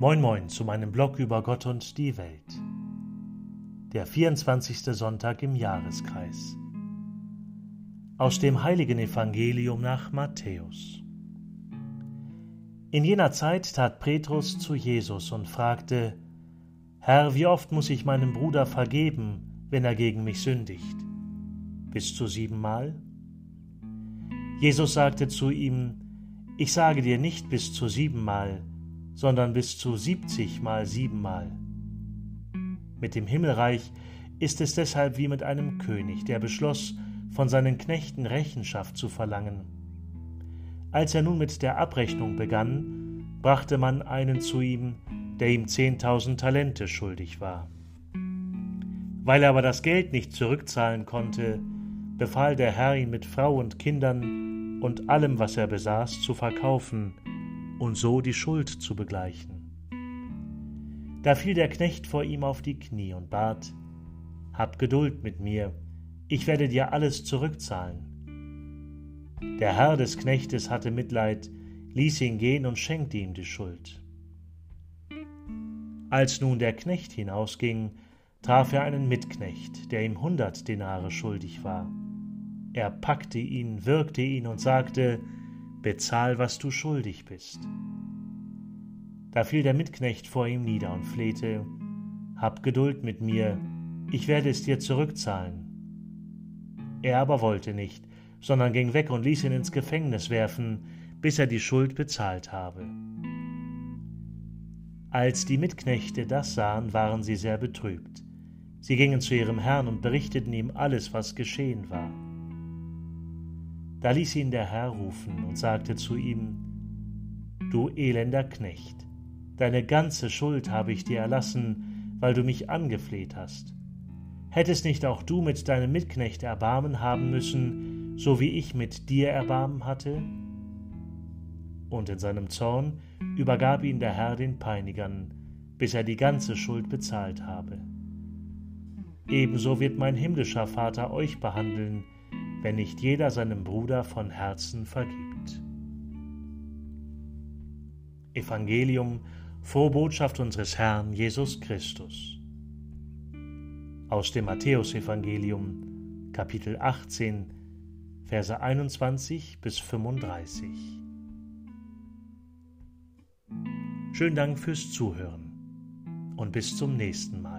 Moin Moin zu meinem Blog über Gott und die Welt. Der 24. Sonntag im Jahreskreis. Aus dem heiligen Evangelium nach Matthäus. In jener Zeit tat Petrus zu Jesus und fragte, Herr, wie oft muss ich meinem Bruder vergeben, wenn er gegen mich sündigt? Bis zu siebenmal? Jesus sagte zu ihm, Ich sage dir nicht bis zu siebenmal, sondern bis zu siebzig mal siebenmal. Mit dem Himmelreich ist es deshalb wie mit einem König, der beschloss, von seinen Knechten Rechenschaft zu verlangen. Als er nun mit der Abrechnung begann, brachte man einen zu ihm, der ihm zehntausend Talente schuldig war. Weil er aber das Geld nicht zurückzahlen konnte, befahl der Herr ihn mit Frau und Kindern und allem, was er besaß, zu verkaufen und so die Schuld zu begleichen. Da fiel der Knecht vor ihm auf die Knie und bat, Hab Geduld mit mir, ich werde dir alles zurückzahlen. Der Herr des Knechtes hatte Mitleid, ließ ihn gehen und schenkte ihm die Schuld. Als nun der Knecht hinausging, traf er einen Mitknecht, der ihm hundert Denare schuldig war. Er packte ihn, würgte ihn und sagte, bezahl, was du schuldig bist. Da fiel der Mitknecht vor ihm nieder und flehte, Hab Geduld mit mir, ich werde es dir zurückzahlen. Er aber wollte nicht, sondern ging weg und ließ ihn ins Gefängnis werfen, bis er die Schuld bezahlt habe. Als die Mitknechte das sahen, waren sie sehr betrübt. Sie gingen zu ihrem Herrn und berichteten ihm alles, was geschehen war. Da ließ ihn der Herr rufen und sagte zu ihm, Du elender Knecht, deine ganze Schuld habe ich dir erlassen, weil du mich angefleht hast. Hättest nicht auch du mit deinem Mitknecht Erbarmen haben müssen, so wie ich mit dir Erbarmen hatte? Und in seinem Zorn übergab ihn der Herr den Peinigern, bis er die ganze Schuld bezahlt habe. Ebenso wird mein himmlischer Vater euch behandeln, wenn nicht jeder seinem Bruder von Herzen vergibt. Evangelium, Vorbotschaft unseres Herrn Jesus Christus. Aus dem Matthäusevangelium, Kapitel 18, Verse 21 bis 35. Schönen Dank fürs Zuhören und bis zum nächsten Mal.